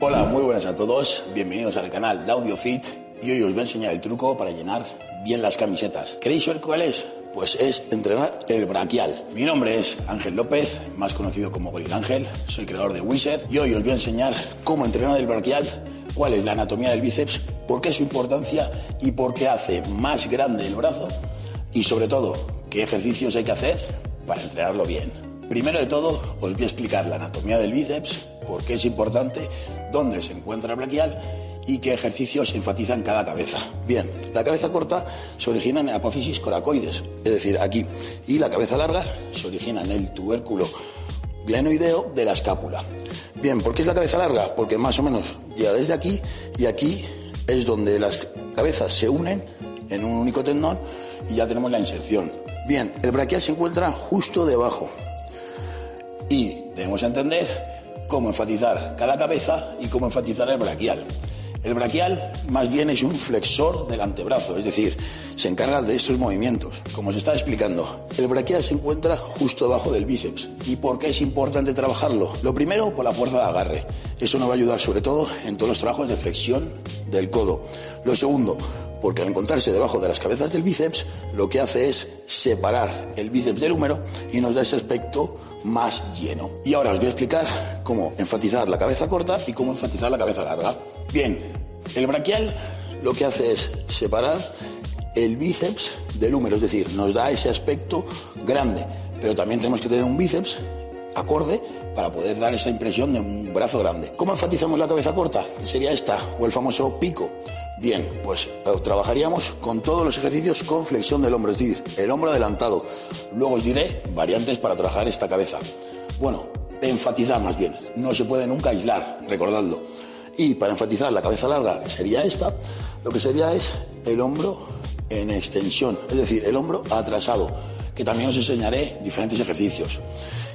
Hola, muy buenas a todos. Bienvenidos al canal de AudioFit y hoy os voy a enseñar el truco para llenar bien las camisetas. ¿Queréis saber cuál es? Pues es entrenar el braquial. Mi nombre es Ángel López, más conocido como Goril Ángel. Soy creador de Wizard y hoy os voy a enseñar cómo entrenar el braquial, cuál es la anatomía del bíceps, por qué su importancia y por qué hace más grande el brazo y sobre todo qué ejercicios hay que hacer para entrenarlo bien. Primero de todo, os voy a explicar la anatomía del bíceps, por qué es importante, dónde se encuentra el braquial y qué ejercicios se enfatizan cada cabeza. Bien, la cabeza corta se origina en el apófisis coracoides, es decir, aquí, y la cabeza larga se origina en el tubérculo glenoideo de la escápula. Bien, ¿por qué es la cabeza larga? Porque más o menos llega desde aquí y aquí es donde las cabezas se unen en un único tendón y ya tenemos la inserción. Bien, el braquial se encuentra justo debajo, y debemos entender cómo enfatizar cada cabeza y cómo enfatizar el braquial. El braquial más bien es un flexor del antebrazo, es decir, se encarga de estos movimientos. Como se está explicando, el braquial se encuentra justo debajo del bíceps. ¿Y por qué es importante trabajarlo? Lo primero, por la fuerza de agarre. Eso nos va a ayudar sobre todo en todos los trabajos de flexión del codo. Lo segundo, porque al encontrarse debajo de las cabezas del bíceps, lo que hace es separar el bíceps del húmero y nos da ese aspecto más lleno. Y ahora os voy a explicar cómo enfatizar la cabeza corta y cómo enfatizar la cabeza larga. Bien, el braquial lo que hace es separar el bíceps del húmero, es decir, nos da ese aspecto grande, pero también tenemos que tener un bíceps acorde para poder dar esa impresión de un brazo grande. ¿Cómo enfatizamos la cabeza corta? Sería esta, o el famoso pico. Bien, pues eh, trabajaríamos con todos los ejercicios con flexión del hombro, es decir, el hombro adelantado. Luego os diré variantes para trabajar esta cabeza. Bueno, enfatizar más bien, no se puede nunca aislar, recordadlo. Y para enfatizar la cabeza larga, que sería esta, lo que sería es el hombro en extensión, es decir, el hombro atrasado, que también os enseñaré diferentes ejercicios.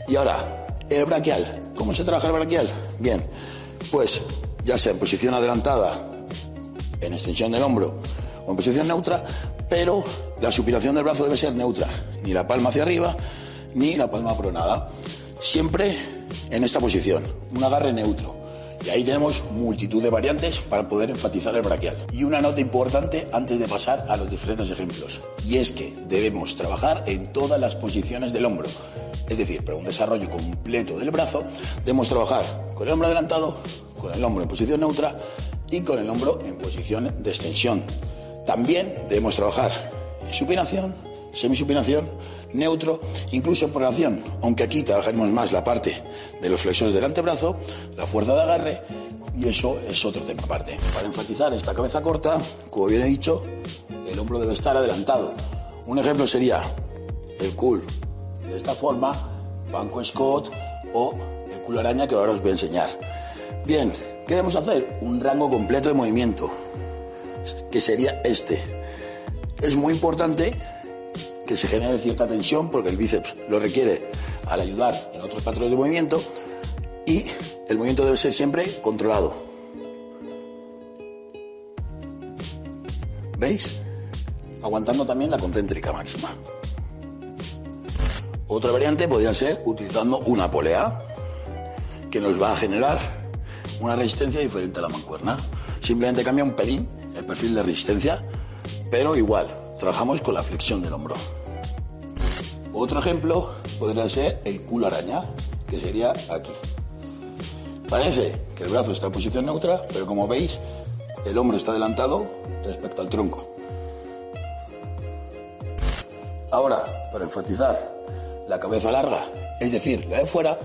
Y ahora, el braquial. ¿Cómo se trabaja el braquial? Bien, pues ya sea en posición adelantada en extensión del hombro o en posición neutra, pero la supinación del brazo debe ser neutra, ni la palma hacia arriba, ni la palma pronada. Siempre en esta posición, un agarre neutro. Y ahí tenemos multitud de variantes para poder enfatizar el braquial. Y una nota importante antes de pasar a los diferentes ejemplos. Y es que debemos trabajar en todas las posiciones del hombro. Es decir, para un desarrollo completo del brazo, debemos trabajar con el hombro adelantado, con el hombro en posición neutra y con el hombro en posición de extensión. También debemos trabajar en supinación, semisupinación, neutro, incluso en pronación, aunque aquí trabajaremos más la parte de los flexores del antebrazo, la fuerza de agarre, y eso es otro tema aparte. Para enfatizar esta cabeza corta, como bien he dicho, el hombro debe estar adelantado. Un ejemplo sería el cool de esta forma, banco Scott o el culo araña que ahora os voy a enseñar. Bien, ¿Qué debemos hacer? Un rango completo de movimiento, que sería este. Es muy importante que se genere cierta tensión porque el bíceps lo requiere al ayudar en otros patrones de movimiento y el movimiento debe ser siempre controlado. ¿Veis? Aguantando también la concéntrica máxima. Otra variante podría ser utilizando una polea que nos va a generar una resistencia diferente a la mancuerna. Simplemente cambia un pelín el perfil de resistencia, pero igual, trabajamos con la flexión del hombro. Otro ejemplo podría ser el culo araña, que sería aquí. Parece que el brazo está en posición neutra, pero como veis, el hombro está adelantado respecto al tronco. Ahora, para enfatizar la cabeza larga, es decir, la de fuera,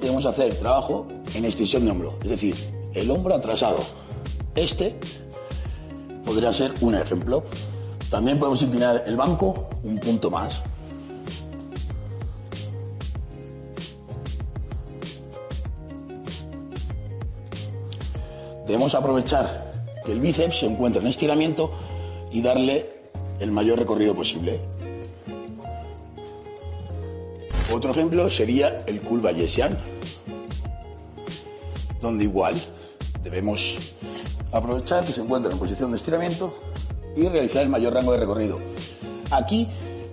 debemos hacer trabajo en extensión de hombro, es decir, el hombro atrasado. Este podría ser un ejemplo. También podemos inclinar el banco un punto más. Debemos aprovechar que el bíceps se encuentra en estiramiento y darle el mayor recorrido posible. Otro ejemplo sería el curl bayesian, donde igual debemos aprovechar que se encuentra en posición de estiramiento y realizar el mayor rango de recorrido. Aquí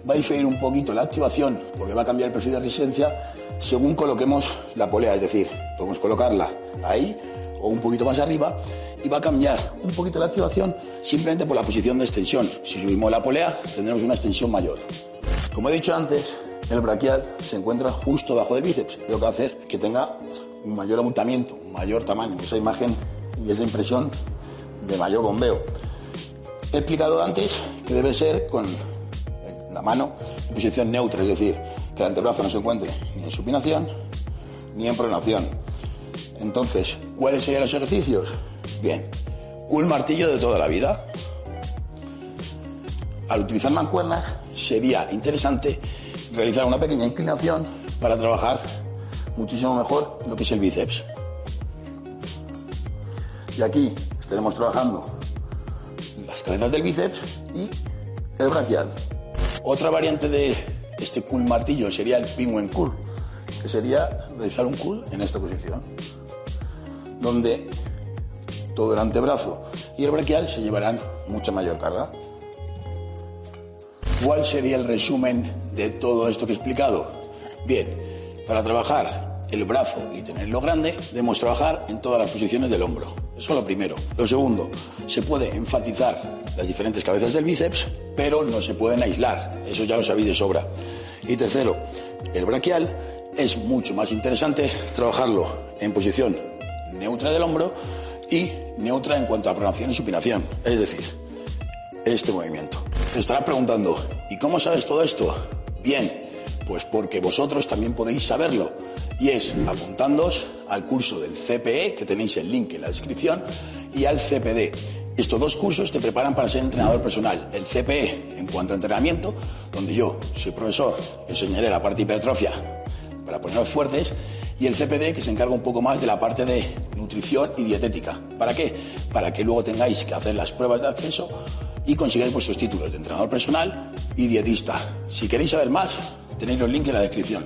va a diferir un poquito la activación porque va a cambiar el perfil de resistencia según coloquemos la polea, es decir, podemos colocarla ahí o un poquito más arriba y va a cambiar un poquito la activación simplemente por la posición de extensión. Si subimos la polea tendremos una extensión mayor. Como he dicho antes, el braquial se encuentra justo debajo del bíceps, lo que a hacer que tenga un mayor abultamiento, un mayor tamaño, esa imagen y esa impresión de mayor bombeo. He explicado antes que debe ser con la mano en posición neutra, es decir, que el antebrazo no se encuentre ni en supinación ni en pronación. Entonces, ¿cuáles serían los ejercicios? Bien, un martillo de toda la vida. Al utilizar mancuernas sería interesante realizar una pequeña inclinación para trabajar muchísimo mejor lo que es el bíceps. Y aquí estaremos trabajando las cabezas del bíceps y el braquial. Otra variante de este cool martillo sería el penguin curl, que sería realizar un curl en esta posición, donde todo el antebrazo y el braquial se llevarán mucha mayor carga. ¿Cuál sería el resumen de todo esto que he explicado? Bien, para trabajar el brazo y tenerlo grande, debemos trabajar en todas las posiciones del hombro. Eso es lo primero. Lo segundo, se puede enfatizar las diferentes cabezas del bíceps, pero no se pueden aislar. Eso ya lo sabéis de sobra. Y tercero, el braquial es mucho más interesante trabajarlo en posición neutra del hombro y neutra en cuanto a pronación y supinación. Es decir, este movimiento. Te estarás preguntando, ¿y cómo sabes todo esto? Bien, pues porque vosotros también podéis saberlo. Y es apuntándoos al curso del CPE, que tenéis el link en la descripción, y al CPD. Estos dos cursos te preparan para ser entrenador personal. El CPE en cuanto a entrenamiento, donde yo soy profesor, enseñaré la parte hipertrofia para poneros fuertes, y el CPD que se encarga un poco más de la parte de nutrición y dietética. ¿Para qué? Para que luego tengáis que hacer las pruebas de acceso y consigáis vuestros títulos de entrenador personal y dietista. Si queréis saber más, tenéis los links en la descripción.